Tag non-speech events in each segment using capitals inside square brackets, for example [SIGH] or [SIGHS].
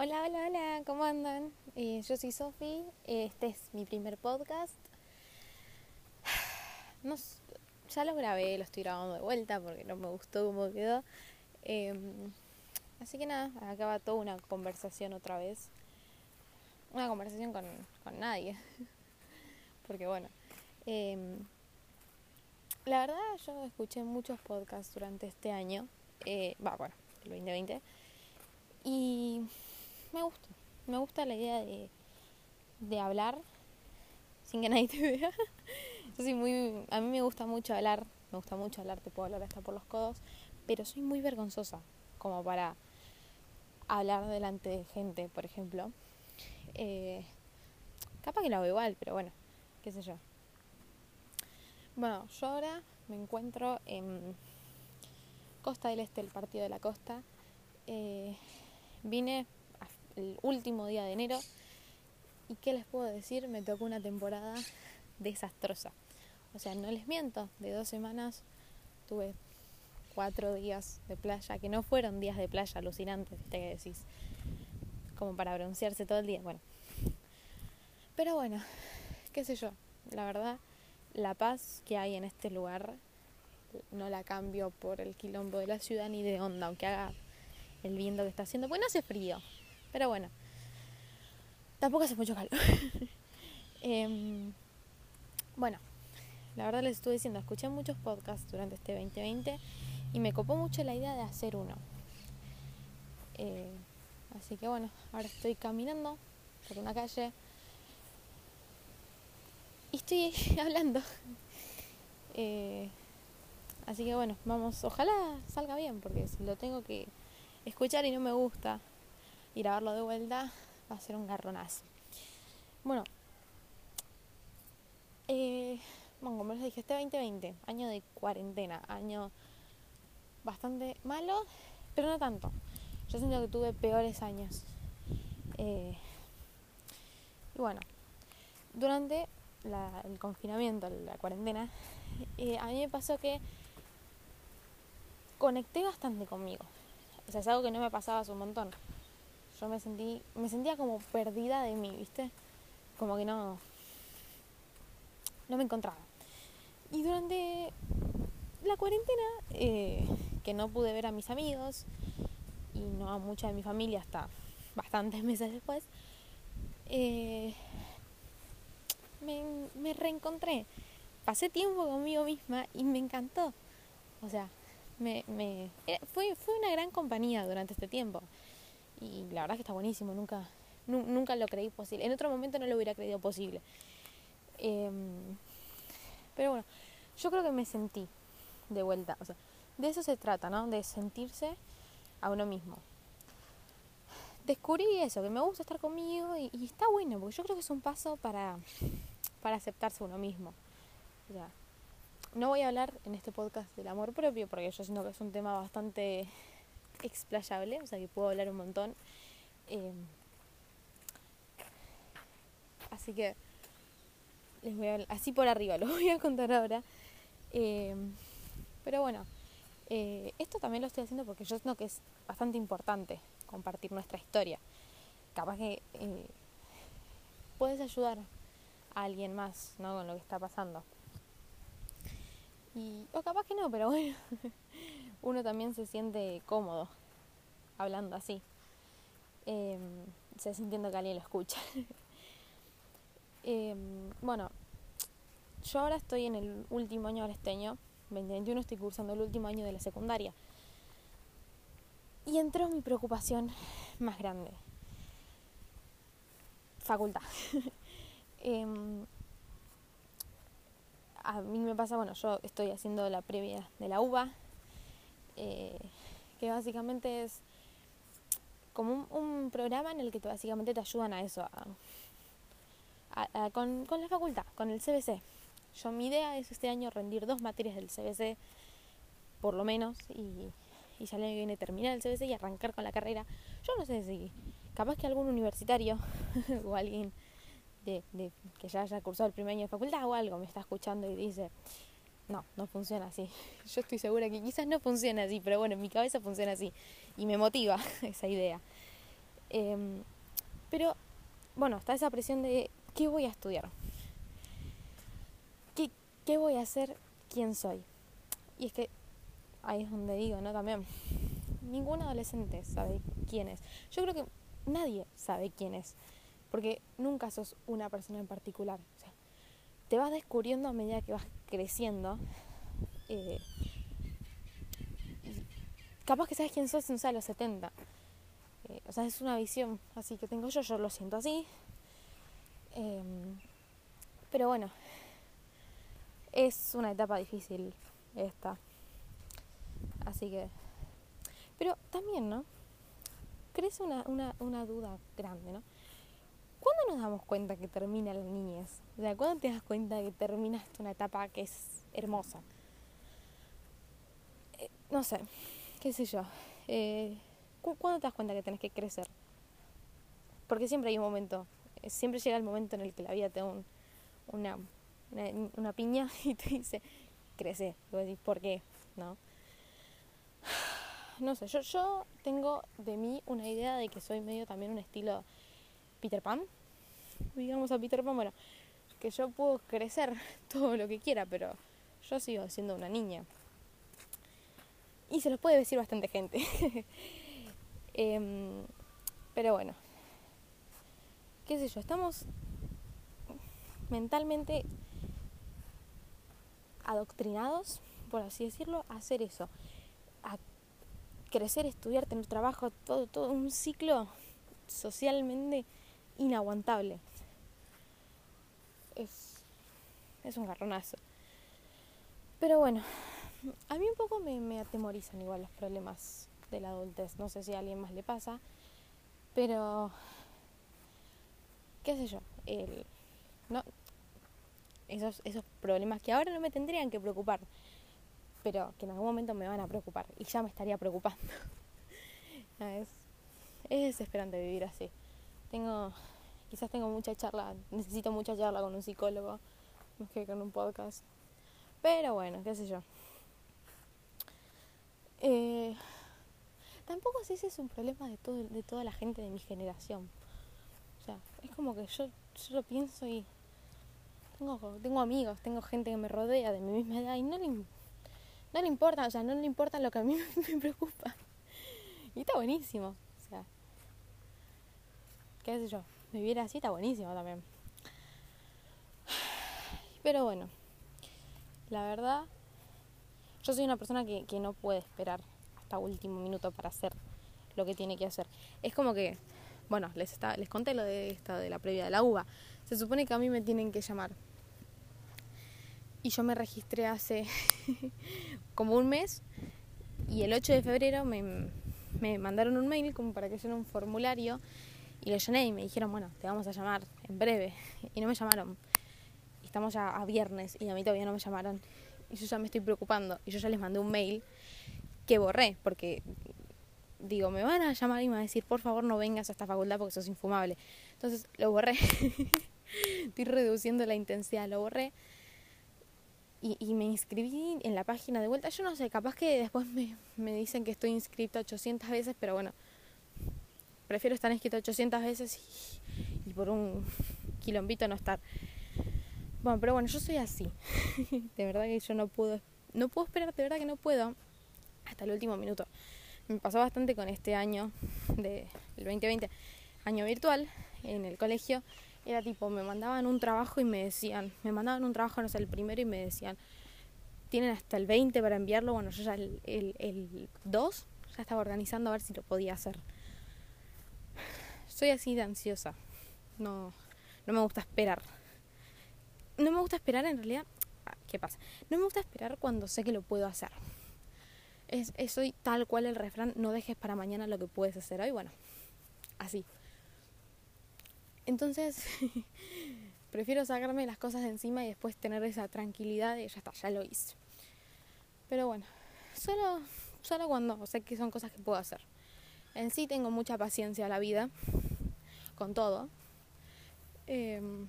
Hola, hola, hola, ¿cómo andan? Eh, yo soy Sofi, este es mi primer podcast. [SIGHS] Ya lo grabé, lo estoy grabando de vuelta porque no me gustó cómo quedó. Em, así que nada, acá va toda una conversación otra vez. Una conversación con, con nadie. [LAUGHS] porque bueno, em, la verdad yo escuché muchos podcasts durante este año. Eh, va, bueno, el 2020. Y me gusta. Me gusta la idea de, de hablar sin que nadie te vea. [LAUGHS] Soy muy, a mí me gusta mucho hablar, me gusta mucho hablar, te puedo hablar hasta por los codos, pero soy muy vergonzosa como para hablar delante de gente, por ejemplo. Eh, capaz que lo hago igual, pero bueno, qué sé yo. Bueno, yo ahora me encuentro en Costa del Este, el partido de la costa. Eh, vine el último día de enero. ¿Y qué les puedo decir? Me tocó una temporada desastrosa. O sea, no les miento, de dos semanas tuve cuatro días de playa, que no fueron días de playa alucinantes, ¿viste que decís? Como para broncearse todo el día, bueno. Pero bueno, qué sé yo, la verdad, la paz que hay en este lugar no la cambio por el quilombo de la ciudad ni de onda, aunque haga el viento que está haciendo, pues no hace frío, pero bueno, tampoco hace mucho calor. [LAUGHS] Em, bueno, la verdad les estuve diciendo, escuché muchos podcasts durante este 2020 y me copó mucho la idea de hacer uno. Eh, así que bueno, ahora estoy caminando por una calle y estoy [LAUGHS] hablando. Eh, así que bueno, vamos, ojalá salga bien, porque si lo tengo que escuchar y no me gusta, ir a verlo de vuelta va a ser un garronazo. Bueno, eh, bueno, como les dije, este 2020, año de cuarentena, año bastante malo, pero no tanto. Yo siento que tuve peores años. Eh, y bueno, durante el confinamiento, la cuarentena, eh, a mí me pasó que conecté bastante conmigo. O sea, es algo que no me pasaba hace un montón yo me sentí, me sentía como perdida de mí, ¿viste? Como que no, no me encontraba. Y durante la cuarentena, eh, que no pude ver a mis amigos y no a mucha de mi familia hasta bastantes [LAUGHS] meses después, eh, me, me reencontré. Pasé tiempo conmigo misma y me encantó. O sea, me, me, fue, fue una gran compañía durante este tiempo y la verdad que está buenísimo, nunca, nunca lo creí posible. En otro momento no lo hubiera creído posible. Em, pero bueno, yo creo que me sentí de vuelta. O sea, de eso se trata, ¿no? De sentirse a uno mismo. Descubrí eso, que me gusta estar conmigo y, está bueno, porque yo creo que es un paso para, para aceptarse uno mismo. O sea, no voy a hablar en este podcast del amor propio, porque yo siento que es un tema bastante explayable, o sea que puedo hablar un montón. Eh, así que les voy a, así por arriba, [LAUGHS] lo voy a contar ahora. Eh, pero bueno, eh, esto también lo estoy haciendo porque yo siento que es bastante importante compartir nuestra historia. Capaz que puedes ayudar a alguien más ¿no? con lo que está pasando. Y, o capaz que no, pero bueno, [LAUGHS] uno también se siente cómodo hablando así, eh, se sintiendo que alguien lo escucha. [LAUGHS] Em, bueno, yo ahora estoy en el último año del esteño, 2021 estoy cursando el último año de la secundaria. Y entró mi preocupación más grande. Facultad. [LAUGHS] Em, a mí me pasa, bueno, yo estoy haciendo la previa de la UBA, eh, que básicamente es como un, programa en el que básicamente te ayudan a eso, con, la facultad, con el CBC. Yo mi idea es este año rendir dos materias del CBC, por lo menos, y, y ya le viene terminar el CBC y arrancar con la carrera. Yo no sé si, capaz que algún universitario [LAUGHS] o alguien de, de, que ya haya cursado el primer año de facultad o algo me está escuchando y dice, no, no funciona así. [LAUGHS] Yo estoy segura que quizás no funciona así, pero bueno, en mi cabeza funciona así y me motiva [LAUGHS] esa idea. Em, pero, bueno, está esa presión de ¿qué voy a estudiar? ¿Qué, ¿Qué voy a hacer? ¿Quién soy? Y es que ahí es donde digo, ¿no? También, ningún adolescente sabe quién es. Yo creo que nadie sabe quién es, porque nunca sos una persona en particular. Te vas descubriendo a medida que vas creciendo. Eh, capaz que sabes quién sos, en a los 70. Eh, o sea, es una visión así que tengo yo, yo lo siento así. Em, pero bueno, es una etapa difícil esta. Así que... Pero también, ¿no? Crece una, una, una duda grande, ¿no? ¿Cuándo nos damos cuenta que termina la niñez? O sea, ¿cuándo te das cuenta que terminaste una etapa que es hermosa? Eh, no sé, qué sé yo. Eh, ¿Cuándo te das cuenta que tenés que crecer? Porque siempre hay un momento, eh, siempre llega el momento en el que la vida te da una, una, piña [LAUGHS] y te dice, crece. Y vos decís, ¿por qué? ¿No? [SIGHS] No sé, yo, yo tengo de mí una idea de que soy medio también un estilo Peter Pan. Digamos a Peter Pan, bueno, que yo puedo crecer [LAUGHS] todo lo que quiera, pero yo sigo siendo una niña. Y se los puede decir bastante gente. [LAUGHS] Em, pero bueno, qué sé yo, estamos mentalmente adoctrinados, por así decirlo, a hacer eso, a crecer, estudiar, tener trabajo, todo, todo un ciclo socialmente inaguantable. Es, es un garronazo. Pero bueno, a mí un poco me, atemorizan igual los problemas de la adultez. No sé si a alguien más le pasa, pero qué sé yo, no, esos, esos problemas que ahora no me tendrían que preocupar, pero que en algún momento me van a preocupar y ya me estaría preocupando. [LAUGHS] es, es desesperante vivir así. Tengo, quizás tengo mucha charla, necesito mucha charla con un psicólogo, [LAUGHS] que con un podcast. Pero bueno, qué sé yo. Eh, tampoco sé si es un problema de, todo, de toda la gente de mi generación. O sea, es como que yo, yo lo pienso y tengo, tengo amigos, tengo gente que me rodea de mi misma edad y no le, no le importa, o sea, no le importa lo que a mí [LAUGHS] me preocupa. Y está buenísimo. O sea, qué sé yo, vivir así está buenísimo también. Pero bueno, la verdad, yo soy una persona que, que no puede esperar hasta último minuto para hacer lo que tiene que hacer. Es como que, bueno, les, está, les conté lo de esta, de la previa de la uva. Se supone que a mí me tienen que llamar. Y yo me registré hace [LAUGHS] como un mes y el 8 de febrero me, me mandaron un mail como para que llene un formulario y lo llené y me dijeron, bueno, te vamos a llamar en breve. [LAUGHS] Y no me llamaron. Estamos ya a viernes y a mí todavía no me llamaron. Y yo ya me estoy preocupando. Y yo ya les mandé un mail que borré, porque digo, me van a llamar y me van a decir, por favor no vengas a esta facultad porque sos infumable. Entonces lo borré. [LAUGHS] Estoy reduciendo la intensidad, lo borré. Y, me inscribí en la página de vuelta. Yo no sé, capaz que después me, me dicen que estoy inscrito 800 veces, pero bueno, prefiero estar inscrito 800 veces y, y por un quilombito no estar. Bueno, pero bueno, yo soy así. [LAUGHS] de verdad que yo no puedo, no puedo esperar, de verdad que no puedo hasta el último minuto. Me pasó bastante con este año del 2020, año virtual, en el colegio. Era tipo, me mandaban un trabajo y me decían, me mandaban un trabajo, no sé, el primero y me decían, tienen hasta el 20 para enviarlo. Bueno, yo ya el, el, el 2 ya estaba organizando a ver si lo podía hacer. [SIGHS] Soy así de ansiosa. No, no me gusta esperar. No me gusta esperar en realidad. Ah, ¿Qué pasa? No me gusta esperar cuando sé que lo puedo hacer es, soy tal cual el refrán, no dejes para mañana lo que puedes hacer hoy, bueno, así. Entonces, [LAUGHS] prefiero sacarme las cosas de encima y después tener esa tranquilidad y ya está, ya lo hice. Pero bueno, solo, solo cuando sé que son cosas que puedo hacer. En sí tengo mucha paciencia la vida, con todo. Em,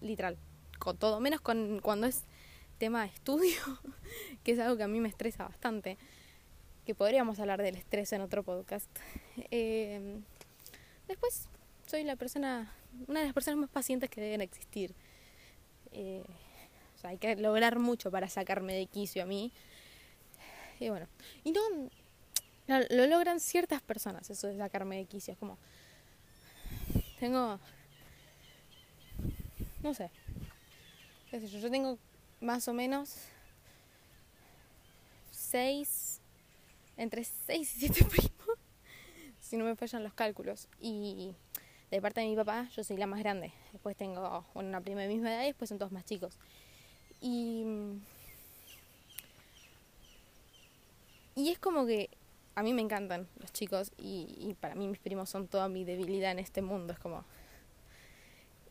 literal, con todo, menos con cuando es tema de estudio, [LAUGHS] que es algo que a mí me estresa bastante, que podríamos hablar del estrés en otro podcast. Em, después, soy la persona, una de las personas más pacientes que deben existir. Eh, o sea, hay que lograr mucho para sacarme de quicio a mí. Y bueno, y no, lo logran ciertas personas, eso de sacarme de quicio. Es como, tengo, no sé, yo, tengo más o menos seis, entre seis y siete [LAUGHS] primos, si no me fallan los cálculos. Y de parte de mi papá, yo soy la más grande. Después tengo una prima de misma edad y después son todos más chicos. Y, y es como que a mí me encantan los chicos y, para mí mis primos son toda mi debilidad en este mundo. Es como,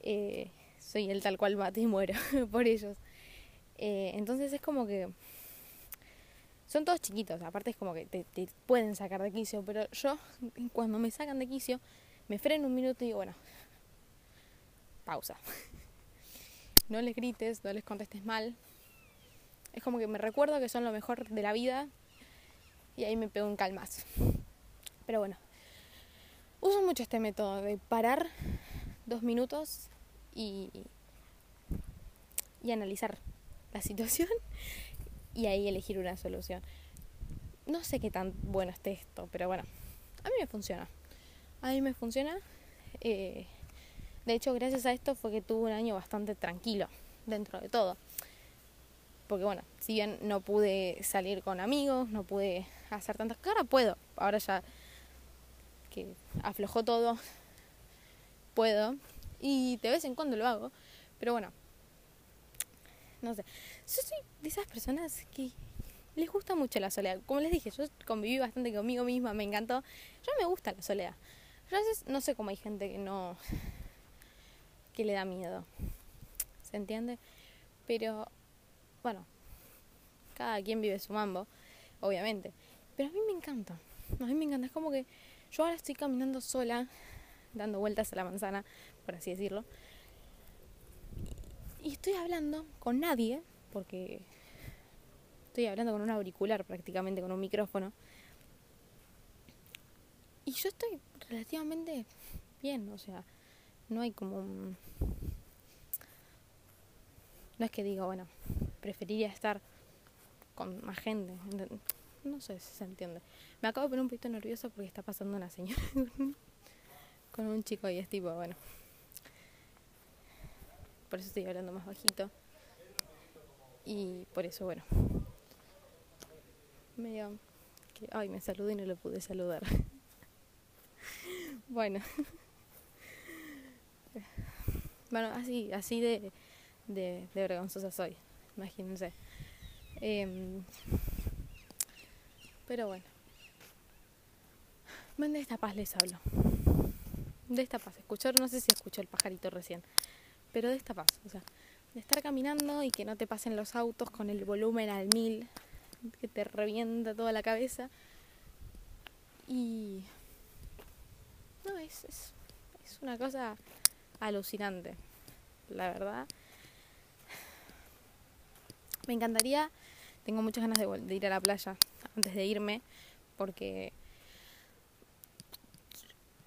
eh, soy el tal cual mate y muero [LAUGHS] por ellos. Eh, entonces es como que son todos chiquitos, aparte es como que te, te, pueden sacar de quicio, pero yo cuando me sacan de quicio me freno un minuto y digo, bueno, pausa. [LAUGHS] No les grites, no les contestes mal. Es como que me recuerdo que son lo mejor de la vida y ahí me pego un calmazo. Pero bueno, uso mucho este método de parar dos minutos y, y analizar la situación [LAUGHS] y ahí elegir una solución. No sé qué tan bueno esté esto, pero bueno, a mí me funciona. A mí me funciona. Eh, de hecho, gracias a esto fue que tuve un año bastante tranquilo dentro de todo. Porque bueno, si bien no pude salir con amigos, no pude hacer tantas cosas, ahora puedo. Ahora ya que aflojó todo, puedo. Y de vez en cuando lo hago. Pero bueno, no sé. Yo soy de esas personas que les gusta mucho la soledad. Como les dije, yo conviví bastante conmigo misma, me encantó. Yo me gusta la soledad. Yo a veces no sé cómo hay gente que no. que le da miedo. ¿Se entiende? Pero, bueno, cada quien vive su mambo, obviamente. Pero a mí me encanta. A mí me encanta. Es como que yo ahora estoy caminando sola, dando vueltas a la manzana, por así decirlo y estoy hablando con nadie, porque estoy hablando con un auricular prácticamente, con un micrófono. Y yo estoy relativamente bien, o sea, no hay como. No es que diga, bueno, preferiría estar con más gente. No sé si se entiende. Me acabo de poner un poquito nerviosa porque está pasando una señora [LAUGHS] con un chico y es tipo, bueno, por eso estoy hablando más bajito. Y por eso, bueno, medio que, ay, me saludé y no lo pude saludar. [LAUGHS] bueno. [LAUGHS] bueno, así, así de, de, vergonzosa soy, imagínense. Eh, pero bueno. De esta paz les hablo. De esta paz. Escucharon, no sé si escuchó el pajarito recién pero de esta paz, o sea, de estar caminando y que no te pasen los autos con el volumen al mil, que te revienta toda la cabeza. Y... No, es, es, es una cosa alucinante, la verdad. Me encantaría, tengo muchas ganas de, de ir a la playa antes de irme, porque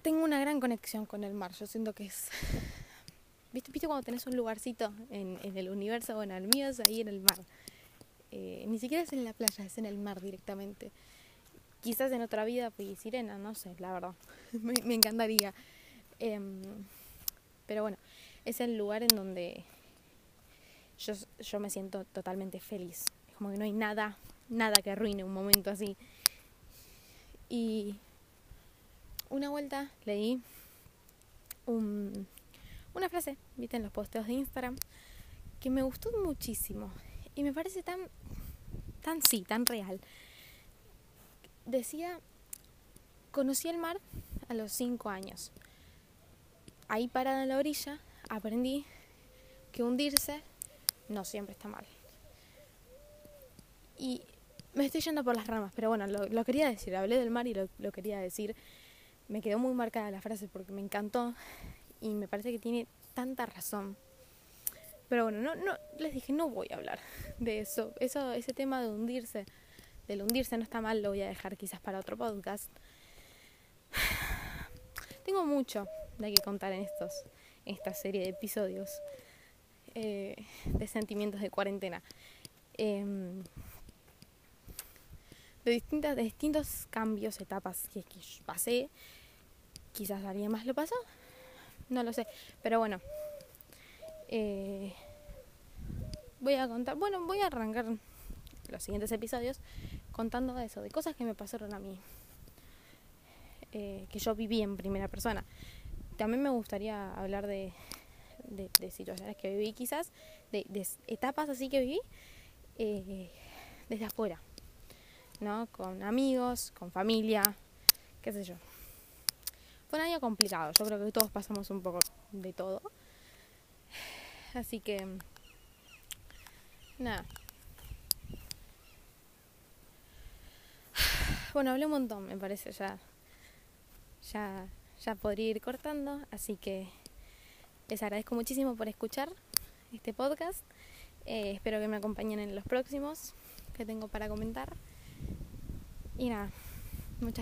tengo una gran conexión con el mar. Yo siento que es [LAUGHS] ¿Viste, ¿Viste cuando tenés un lugarcito en, el universo? Bueno, el mío es ahí en el mar. Eh, ni siquiera es en la playa, es en el mar directamente. Quizás en otra vida fui sirena, no sé, la verdad. [LAUGHS] me, me, encantaría. Eh, pero bueno, es el lugar en donde yo, yo me siento totalmente feliz. Es como que no hay nada, nada que arruine un momento así. Y una vuelta leí un, una frase, viste, en los posteos de Instagram, que me gustó muchísimo y me parece tan, tan sí, tan real. Decía, conocí el mar a los cinco años. Ahí parada en la orilla, aprendí que hundirse no siempre está mal. Y me estoy yendo por las ramas, pero bueno, lo, quería decir, hablé del mar y lo quería decir. Me quedó muy marcada la frase porque me encantó y me parece que tiene tanta razón. Pero bueno, no, no, les dije, no voy a hablar de eso. eso ese tema de hundirse del hundirse no está mal, lo voy a dejar quizás para otro podcast. [SIGHS] Tengo mucho de qué contar en estos, esta serie de episodios eh, de sentimientos de cuarentena. Em, de, distintas, distintos cambios, etapas que, que pasé. Quizás alguien más lo pasó. No lo sé. Pero bueno. Eh, voy a contar. Bueno, voy a arrancar los siguientes episodios contando eso, de cosas que me pasaron a mí. Eh, que yo viví en primera persona. También me gustaría hablar de, de, situaciones que viví quizás, de, etapas así que viví eh, desde afuera, Con amigos, con familia, qué sé yo. Fue un año complicado, yo creo que todos pasamos un poco de todo. Así que, nada. Bueno, hablé un montón, me parece, ya, ya, ya podría ir cortando, así que les agradezco muchísimo por escuchar este podcast. Eh, espero que me acompañen en los próximos que tengo para comentar. Y nada, muchas